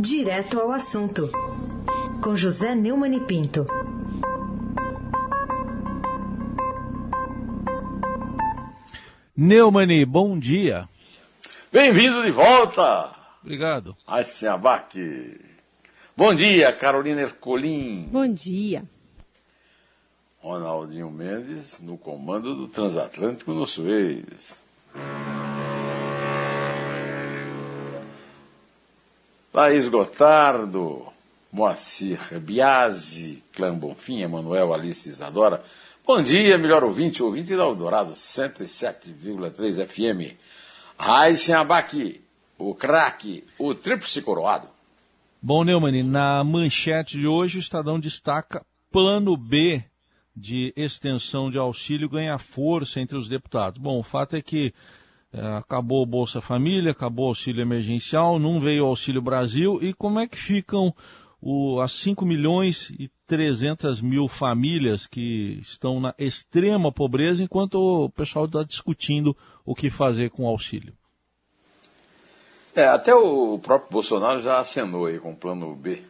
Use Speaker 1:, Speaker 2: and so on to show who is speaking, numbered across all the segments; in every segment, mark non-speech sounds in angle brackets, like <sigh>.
Speaker 1: Direto ao assunto, com José Neumann e Pinto.
Speaker 2: Neumani, bom dia.
Speaker 3: Bem-vindo de volta.
Speaker 2: Obrigado.
Speaker 3: Aysen Abac. Bom dia, Carolina Ercolim.
Speaker 4: Bom dia.
Speaker 3: Ronaldinho Mendes no comando do Transatlântico no Suez. Laís Gotardo, Moacir Biasi, Clã Bonfim, Emanuel Alice Isadora. Bom dia, melhor ouvinte, ouvinte da Eldorado 107,3 FM. Raíssen Abac, o craque, o tríplice coroado.
Speaker 2: Bom, Neumann, na manchete de hoje o Estadão destaca plano B de extensão de auxílio ganha força entre os deputados. Bom, o fato é que acabou o Bolsa Família, acabou o auxílio emergencial, não veio o Auxílio Brasil. E como é que ficam o, as 5 milhões e 300 mil famílias que estão na extrema pobreza, enquanto o pessoal está discutindo o que fazer com o auxílio?
Speaker 3: É, até o próprio Bolsonaro já acenou aí com o plano B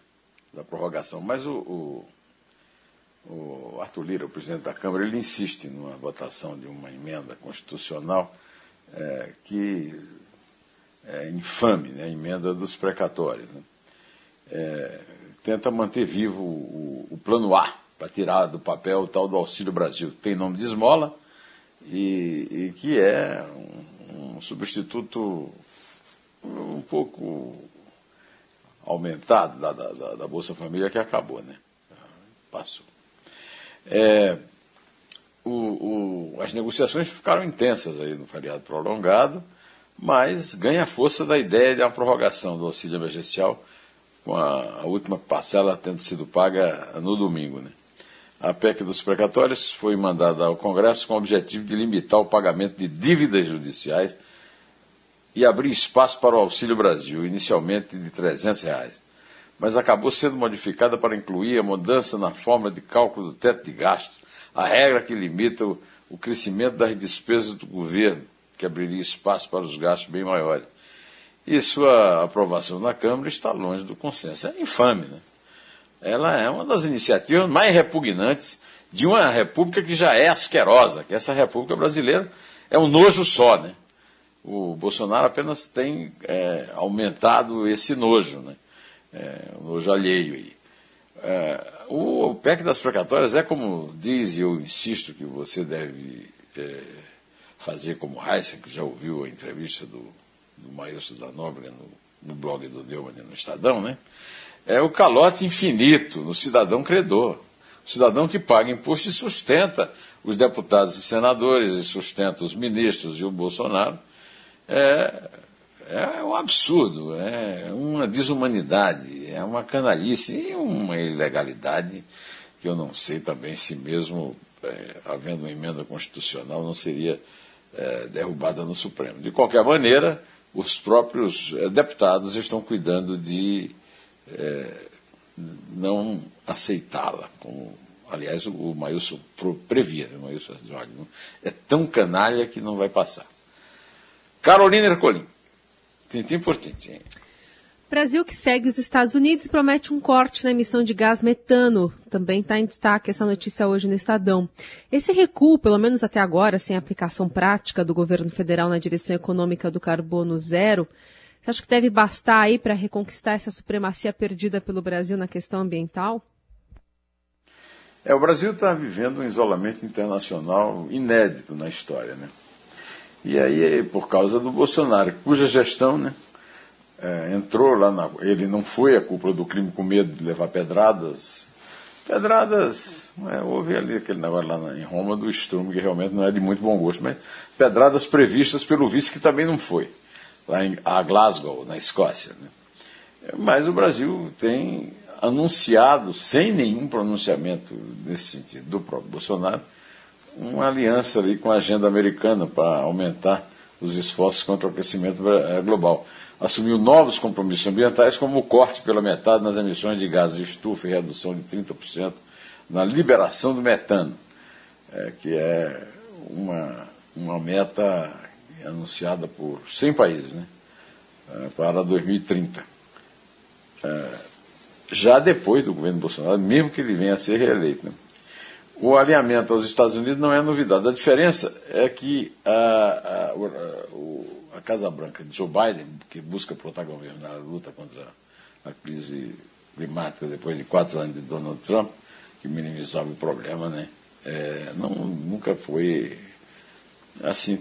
Speaker 3: da prorrogação, mas o, o, o Arthur Lira, o presidente da Câmara, ele insiste numa votação de uma emenda constitucional é, que é infame, né, a emenda dos precatórios. Né? É, tenta manter vivo o, o plano A, para tirar do papel o tal do Auxílio Brasil. Tem nome de esmola e, e que é um, um, substituto um pouco aumentado da, da, da, Bolsa Família que acabou, né? Passou. É, o, o, as negociações ficaram intensas aí no feriado prolongado, mas ganha força da ideia de uma prorrogação do auxílio emergencial, com a, a última parcela tendo sido paga no domingo. Né? A PEC dos precatórios foi mandada ao Congresso com o objetivo de limitar o pagamento de dívidas judiciais e abrir espaço para o Auxílio Brasil, inicialmente de 300 reais, mas acabou sendo modificada para incluir a mudança na forma de cálculo do teto de gastos a regra que limita o, o crescimento das despesas do governo, que abriria espaço para os gastos bem maiores. E sua aprovação na Câmara está longe do consenso. É infame, né? Ela é uma das iniciativas mais repugnantes de uma república que já é asquerosa, que essa república brasileira é um nojo só, né? O Bolsonaro apenas tem é, aumentado esse nojo, né? É, o nojo alheio aí. É, o PEC das precatórias é como diz, e eu insisto que você deve é, fazer como Heisen, que já ouviu a entrevista do, do Maestro da Nóbrega no, no blog do Neumann no Estadão, né? É o calote infinito no cidadão credor. O cidadão que paga imposto e sustenta os deputados e senadores, e sustenta os ministros e o Bolsonaro. É, é um absurdo, é uma desumanidade, é uma canalice e uma ilegalidade que eu não sei também se mesmo é, havendo uma emenda constitucional não seria é, derrubada no Supremo. De qualquer maneira, os próprios é, deputados estão cuidando de é, não aceitá-la, como aliás o, o Maílson previa, né? o Maílson é tão canalha que não vai passar. Carolina Ercolim. Tintim por tintim.
Speaker 4: Brasil que segue os Estados Unidos promete um corte na emissão de gás metano. Também está em destaque essa notícia hoje no Estadão. Esse recuo, pelo menos até agora, sem aplicação prática do governo federal na direção econômica do carbono zero, você acha que deve bastar aí para reconquistar essa supremacia perdida pelo Brasil na questão ambiental?
Speaker 3: É, o Brasil está vivendo um isolamento internacional inédito na história, né? E aí, por causa do Bolsonaro, cuja gestão né, é, entrou lá na. Ele não foi a culpa do crime com medo de levar pedradas. Pedradas. É, houve ali aquele negócio lá em Roma do estrume, que realmente não é de muito bom gosto, mas pedradas previstas pelo vice, que também não foi, lá em a Glasgow, na Escócia. Né? Mas o Brasil tem anunciado, sem nenhum pronunciamento nesse sentido, do próprio Bolsonaro, uma aliança ali com a agenda americana para aumentar os esforços contra o aquecimento eh, global. Assumiu novos compromissos ambientais, como o corte pela metade nas emissões de gases de estufa e redução de 30% na liberação do metano, é, que é uma, uma meta anunciada por 100 países né, é, para 2030. é, já depois do governo Bolsonaro, mesmo que ele venha a ser reeleito. Né? O alinhamento aos Estados Unidos não é novidade. A diferença é que a, a, a, a Casa Branca de Joe Biden, que busca protagonismo na luta contra a crise climática depois de quatro anos de Donald Trump, que minimizava o problema, né? É, não, nunca foi assim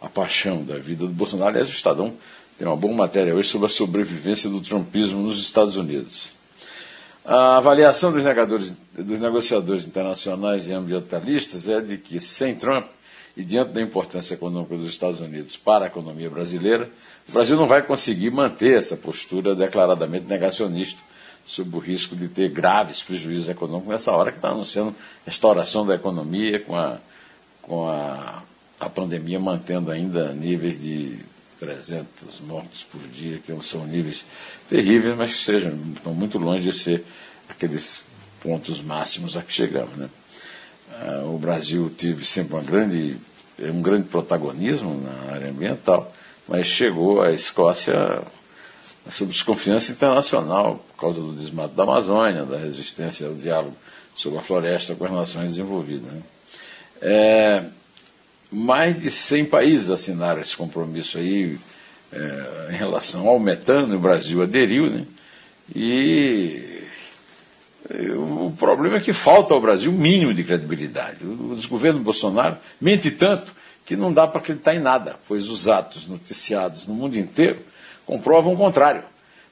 Speaker 3: a paixão da vida do Bolsonaro. Aliás, o Estadão tem uma boa matéria hoje sobre a sobrevivência do trumpismo nos Estados Unidos. A avaliação dos, dos negociadores internacionais e ambientalistas é de que, sem Trump e diante da importância econômica dos Estados Unidos para a economia brasileira, o Brasil não vai conseguir manter essa postura declaradamente negacionista, sob o risco de ter graves prejuízos econômicos nessa hora que está anunciando restauração da economia com a, com a, a pandemia mantendo ainda níveis de 300 mortos por dia, que são níveis terríveis, mas que sejam, estão muito longe de ser aqueles pontos máximos a que chegamos. Né? Ah, o Brasil teve sempre uma grande, um grande protagonismo na área ambiental, mas chegou a Escócia sob desconfiança internacional por causa do desmato da Amazônia, da resistência ao diálogo sobre a floresta com as nações desenvolvidas. Né? É, mais de 100 países assinaram esse compromisso aí é, em relação ao metano, o Brasil aderiu, né? E o problema é que falta ao Brasil o mínimo de credibilidade. O desgoverno Bolsonaro mente tanto que não dá para acreditar em nada, pois os atos noticiados no mundo inteiro comprovam o contrário.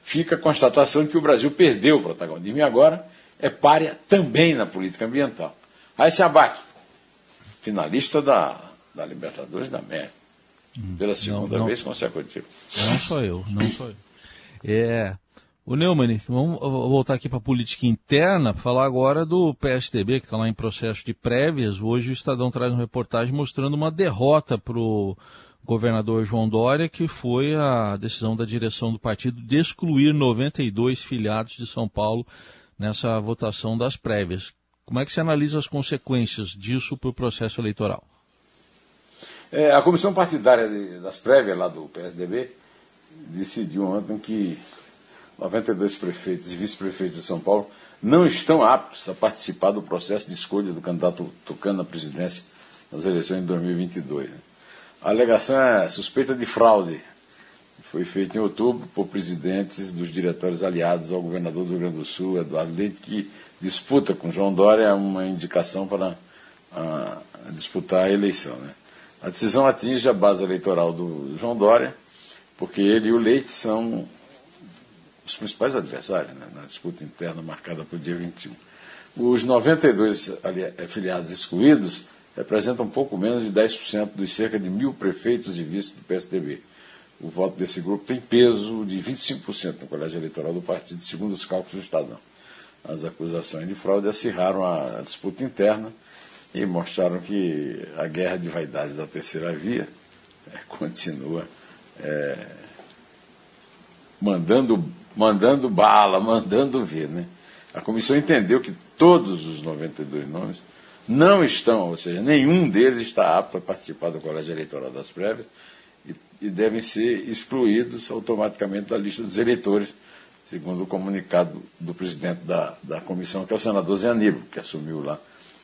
Speaker 3: Fica a constatação de que o Brasil perdeu o protagonismo e agora é párea também na política ambiental. Aí se abaque, finalista da da Libertadores da América. Hum, pela segunda não, não, vez consecutiva.
Speaker 2: Não sou eu, não sou eu. É, o Neumann, vamos voltar aqui para a política interna, falar agora do PSDB, que está lá em processo de prévias. Hoje o Estadão traz uma reportagem mostrando uma derrota para o governador João Dória, que foi a decisão da direção do partido de excluir 92 filiados de São Paulo nessa votação das prévias. Como é que você analisa as consequências disso para o processo eleitoral?
Speaker 3: É, a comissão partidária de, das prévias lá do PSDB decidiu ontem que 92 prefeitos e vice-prefeitos de São Paulo não estão aptos a participar do processo de escolha do candidato Tucano à presidência nas eleições de 2022. Né? A alegação é suspeita de fraude. Foi feita em outubro por presidentes dos diretórios aliados ao governador do Rio Grande do Sul, Eduardo Leite, que disputa com João Dória uma indicação para a, a disputar a eleição. Né? A decisão atinge a base eleitoral do João Dória, porque ele e o Leite são os principais adversários né, na disputa interna marcada para o dia 21. Os 92 afiliados excluídos representam pouco menos de 10% dos cerca de mil prefeitos e vices do PSDB. O voto desse grupo tem peso de 25% no colégio eleitoral do partido, segundo os cálculos do Estadão. As acusações de fraude acirraram a disputa interna e mostraram que a guerra de vaidades da terceira via é, <laughs> continua é, mandando, mandando bala, mandando ver. Né? A comissão entendeu que todos os 92 nomes não estão, ou seja, nenhum deles está apto a participar do colégio eleitoral das prévias e, e devem ser excluídos automaticamente da lista dos eleitores, segundo o comunicado do presidente da, da comissão, que é o senador Zé Aníbal, que assumiu lá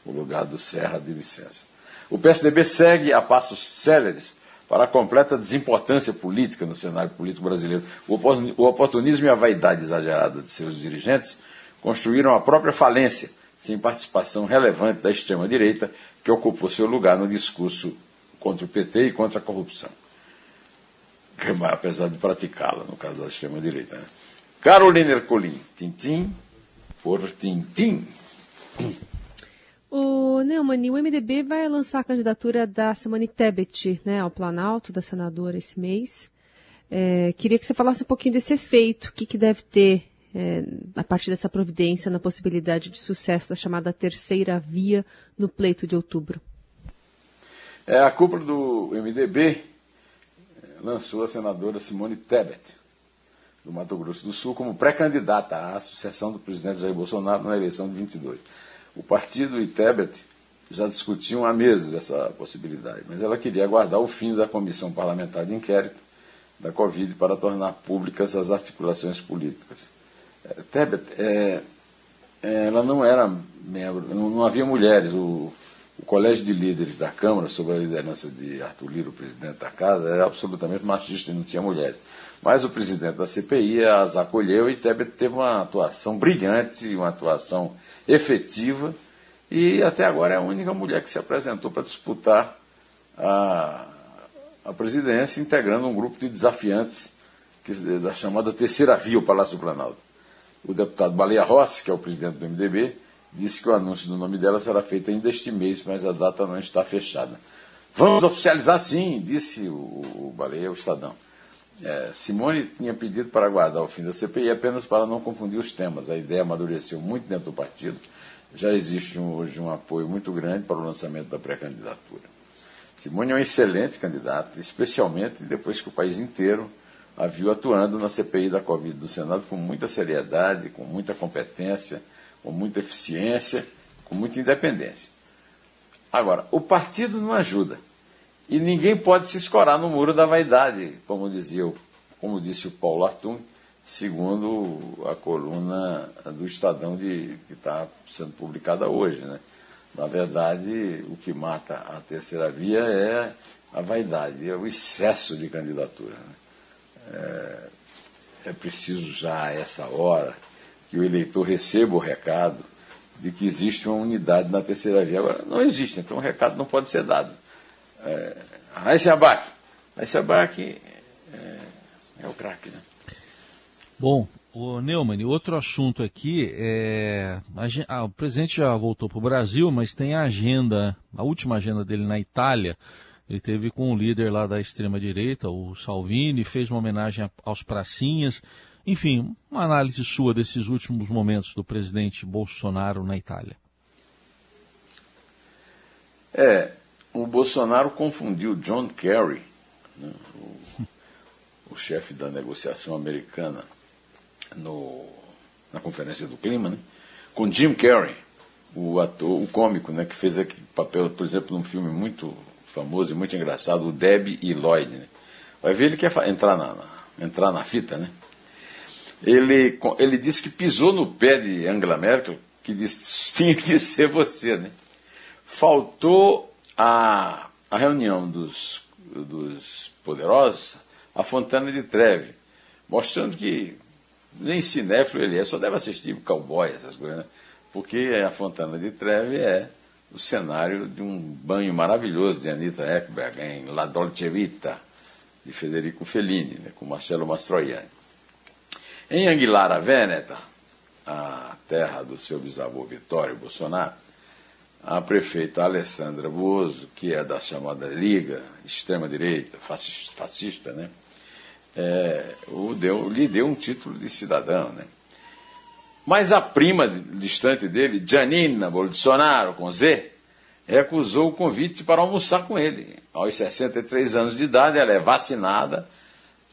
Speaker 3: o lugar do Serra de licença. O PSDB segue a passos céleres para a completa desimportância política no cenário político brasileiro. O oportunismo e a vaidade exagerada de seus dirigentes construíram a própria falência, sem participação relevante da extrema-direita, que ocupou seu lugar no discurso contra o PT e contra a corrupção. <laughs> Apesar de praticá-la, no caso da extrema-direita. Né? Carolina Ercolim, tintim por tintim.
Speaker 4: O Neumann, o MDB vai lançar a candidatura da Simone Tebet né, ao Planalto, da senadora, esse mês. É, queria que você falasse um pouquinho desse efeito, o que, que deve ter é, a partir dessa providência na possibilidade de sucesso da chamada terceira via no pleito de outubro.
Speaker 3: É, a cúpula do MDB é, lançou a senadora Simone Tebet, do Mato Grosso do Sul, como pré-candidata à sucessão do presidente Jair Bolsonaro na eleição de 22. O partido e Tebet já discutiam há meses essa possibilidade, mas ela queria aguardar o fim da comissão parlamentar de inquérito da Covid para tornar públicas as articulações políticas. É, Tebet, é, é, ela não era membro, não, havia mulheres. O, o colégio de líderes da Câmara, sob a liderança de Arthur Lira, o presidente da casa, era absolutamente machista e não tinha mulheres. Mas o presidente da CPI as acolheu e Tebet teve uma atuação brilhante, uma atuação efetiva, e até agora é a única mulher que se apresentou para disputar a, a presidência, integrando um grupo de desafiantes que, da chamada Terceira Via, o Palácio do Planalto. O deputado Baleia Rossi, que é o presidente do MDB, disse que o anúncio do nome dela será feito ainda este mês, mas a data não está fechada. Vamos oficializar sim, disse o, o Baleia, o Estadão. É, Simone tinha pedido para aguardar o fim da CPI apenas para não confundir os temas. A ideia amadureceu muito dentro do partido. Já existe um, hoje um apoio muito grande para o lançamento da pré-candidatura. Simone é um excelente candidato, especialmente depois que o país inteiro a viu atuando na CPI da Covid do Senado com muita seriedade, com muita competência com muita eficiência, com muita independência. Agora, o partido não ajuda. E ninguém pode se escorar no muro da vaidade, como dizia, como disse o Paulo Artum, segundo a coluna do Estadão de, que está sendo publicada hoje. Né? Na verdade, o que mata a terceira via é a vaidade, é o excesso de candidatura. Né? É, é preciso já a essa hora que o eleitor receba o recado de que existe uma unidade na terceira via. Agora, não existe, então o recado não pode ser dado. É, Raíssa Abac. Raíssa Abac é, é o craque, né?
Speaker 2: Bom, o Neumann, outro assunto aqui é. A, o presidente já voltou para o Brasil, mas tem a agenda, a última agenda dele na Itália. Ele teve com o líder lá da extrema-direita, o Salvini, fez uma homenagem aos pracinhas. Enfim, uma análise sua desses últimos momentos do presidente Bolsonaro na Itália.
Speaker 3: É, o Bolsonaro confundiu John Kerry, né, o, o chefe da negociação americana, no, na Conferência do Clima, né, com Jim Carrey, o ator, o cômico, né, que fez aqui papel, por exemplo, num filme muito famoso e muito engraçado, o Debbie e Lloyd. Né. Vai ver ele quer entrar na, na, entrar na fita, né? ele, ele disse que pisou no pé de Angela Merkel, que disse tinha que ser você. Né? Faltou a, a reunião dos, dos poderosos, a Fontana de Treve, mostrando que nem cinéfilo ele é, só deve assistir cowboy, essas coisas, né? porque a Fontana de Treve é o cenário de um banho maravilhoso de Anita Ekberg em La Dolce Vita, de Federico Fellini, né, com Marcello Mastroianni. Em Aguilara Veneta, a terra do seu bisavô Vitório Bolsonaro, a prefeita Alessandra Bozo, que é da chamada Liga Extrema-Direita, fascista, fascista, né? É, o deu, lhe deu um título de cidadão. Né? Mas a prima distante dele, Janina Bolsonaro, com Z, recusou o convite para almoçar com ele. Aos 63 anos de idade, ela é vacinada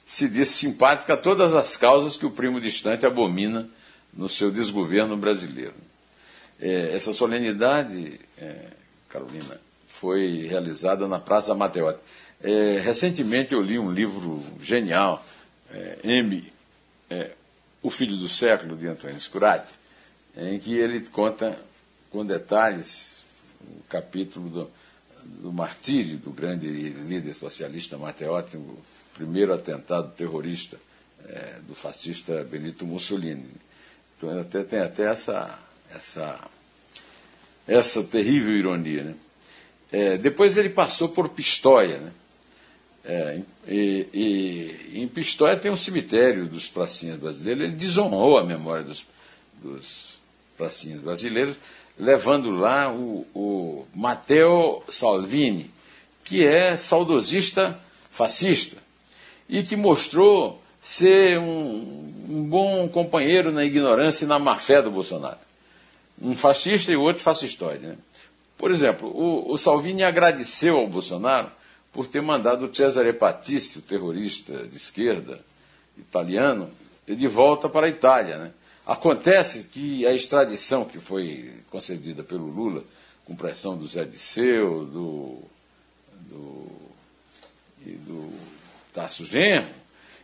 Speaker 3: se disse simpática a todas as causas que o primo distante abomina no seu desgoverno brasileiro. É, essa solenidade, é, Carolina, foi realizada na Praça Mateota. É, recentemente eu li um livro genial, é, M, é, O Filho do Século, de Antônio Scurati, em que ele conta com detalhes o capítulo do, do martírio do grande líder socialista Matteotti, primeiro atentado terrorista é, do fascista Benito Mussolini. Então até, tem até essa, essa, essa terrível ironia. Né? É, depois ele passou por Pistoia. Né? É, e, e, em Pistoia tem um cemitério dos pracinhas brasileiros. Ele desonrou a memória dos, dos pracinhas brasileiros, levando lá o, o Matteo Salvini, que é saudosista fascista e que mostrou ser um, um bom companheiro na ignorância e na má-fé do Bolsonaro. Um fascista e o outro fascistoide. Né? Por exemplo, o, o, Salvini agradeceu ao Bolsonaro por ter mandado o Cesare Battisti, o terrorista de esquerda italiano, de volta para a Itália. Né? Acontece que a extradição que foi concedida pelo Lula, com pressão do Zé Disseu, do, do, e do Tasso Genro,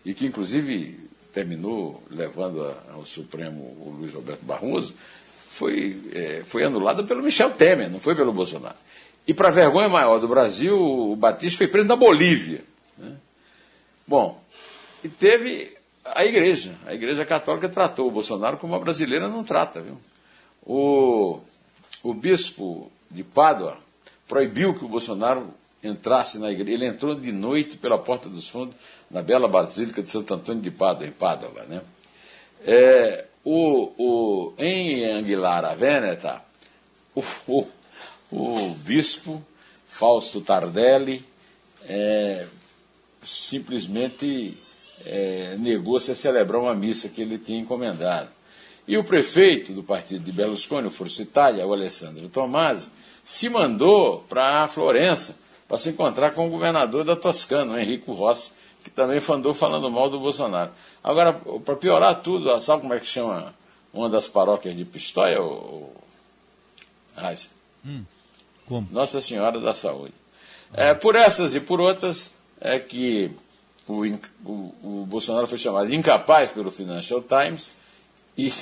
Speaker 3: e que inclusive terminou levando ao Supremo o Luiz Roberto Barroso, foi, é, foi anulada pelo Michel Temer, não foi pelo Bolsonaro. E, para vergonha maior do Brasil, o Batista foi preso na Bolívia. Né? Bom, e teve a igreja. A igreja católica tratou o Bolsonaro como a brasileira não trata. Viu? O, o bispo de Pádua proibiu que o Bolsonaro entrasse na igreja. Ele entrou de noite pela porta dos fundos na bela Basílica de Santo Antônio de Pádua, em Pádua. Né? É, o, o, em Anguilar a Veneta, o, o, o bispo Fausto Tardelli é, simplesmente é, negou-se a celebrar uma missa que ele tinha encomendado. E o prefeito do partido de Berlusconi, o Força Itália, o Alessandro Tomasi, se mandou para Florença para se encontrar com o governador da Toscana, o Henrico Rossi, que também andou falando mal do Bolsonaro. Agora, para piorar tudo, sabe como é que chama uma das paróquias de Pistoia? O...
Speaker 2: Hum, como?
Speaker 3: Nossa Senhora da Saúde. É, por essas e por outras é que o, o, o Bolsonaro foi chamado incapaz pelo Financial Times e,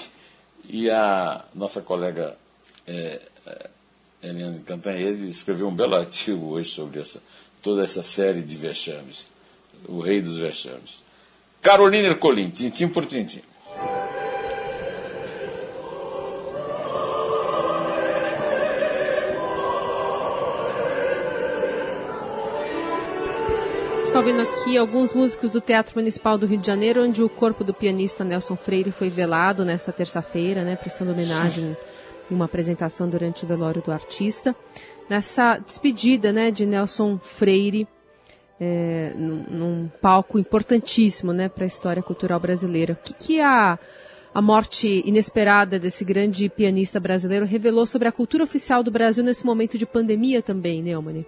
Speaker 3: e a nossa colega é, é, Eliane Cantanhede escreveu um belo artigo hoje sobre essa, toda essa série de vexames, o rei dos vexames. Carolina Ercolim, tintim por tintim.
Speaker 4: está ouvindo aqui alguns músicos do Teatro Municipal do Rio de Janeiro, onde o corpo do pianista Nelson Freire foi velado nesta terça-feira, né, prestando homenagem em uma apresentação durante o velório do artista. Nessa despedida né, de Nelson Freire, é, num, num, palco importantíssimo né, para a história cultural brasileira. O que, que a, a morte inesperada desse grande pianista brasileiro revelou sobre a cultura oficial do Brasil nesse momento de pandemia também, Neumann?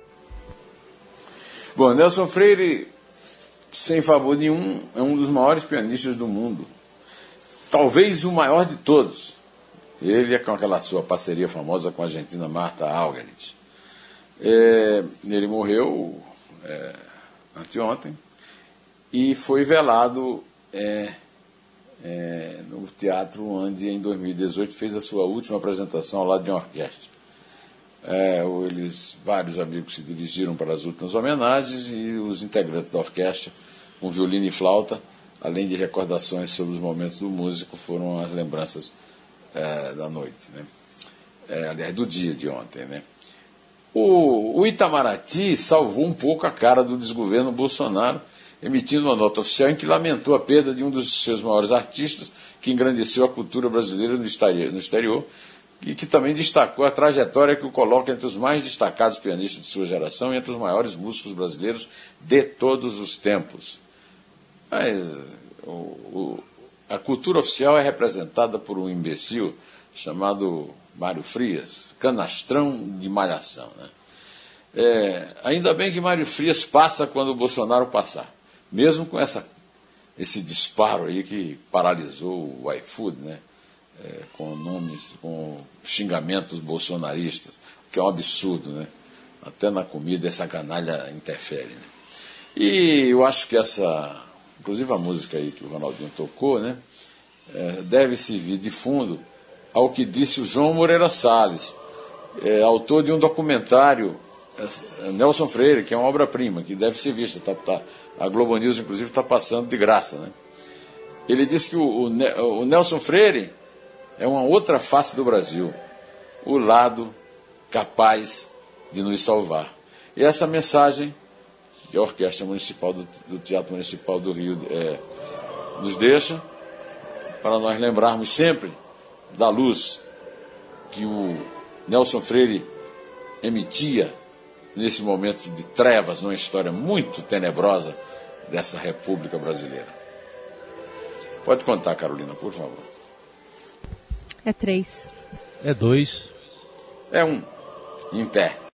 Speaker 3: Bom, Nelson Freire, sem favor nenhum, é um dos maiores pianistas do mundo. Talvez o maior de todos. Ele é com aquela sua parceria famosa com a argentina Marta Algarit. É, ele morreu é, anteontem e foi velado é, é, no teatro onde em 2018 fez a sua última apresentação ao lado de uma orquestra. É, eles, vários amigos se dirigiram para as últimas homenagens e os integrantes da orquestra, com violino e flauta, além de recordações sobre os momentos do músico, foram as lembranças é, da noite, né? É, aliás, do dia de ontem. Né? O, o Itamaraty salvou um pouco a cara do desgoverno Bolsonaro, emitindo uma nota oficial em que lamentou a perda de um dos seus maiores artistas, que engrandeceu a cultura brasileira no exterior, no exterior e que também destacou a trajetória que o coloca entre os mais destacados pianistas de sua geração e entre os maiores músicos brasileiros de todos os tempos. Mas o, o, a cultura oficial é representada por um imbecil chamado Mário Frias, canastrão de malhação. Né? É, ainda bem que Mário Frias passa quando o Bolsonaro passar, mesmo com essa, esse disparo aí que paralisou o iFood, né? é, com nomes, com xingamentos bolsonaristas, que é um absurdo, né? Até na comida essa canalha interfere. Né? E eu acho que essa, inclusive a música aí que o Ronaldinho tocou, né? É, deve servir de fundo ao que disse o João Moreira Salles, é, autor de um documentário, é, Nelson Freire, que é uma obra-prima, que deve ser vista. Tá, tá, a Globo News, inclusive, está passando de graça. Né? Ele disse que o, o, o Nelson Freire é uma outra face do Brasil, o lado capaz de nos salvar. E essa mensagem que a Orquestra Municipal do, do Teatro Municipal do Rio é, nos deixa, para nós lembrarmos sempre da luz que o Nelson Freire emitia nesse momento de trevas, numa história muito tenebrosa dessa República Brasileira. Pode contar, Carolina, por favor.
Speaker 4: É três.
Speaker 2: É dois.
Speaker 3: É um. Em pé.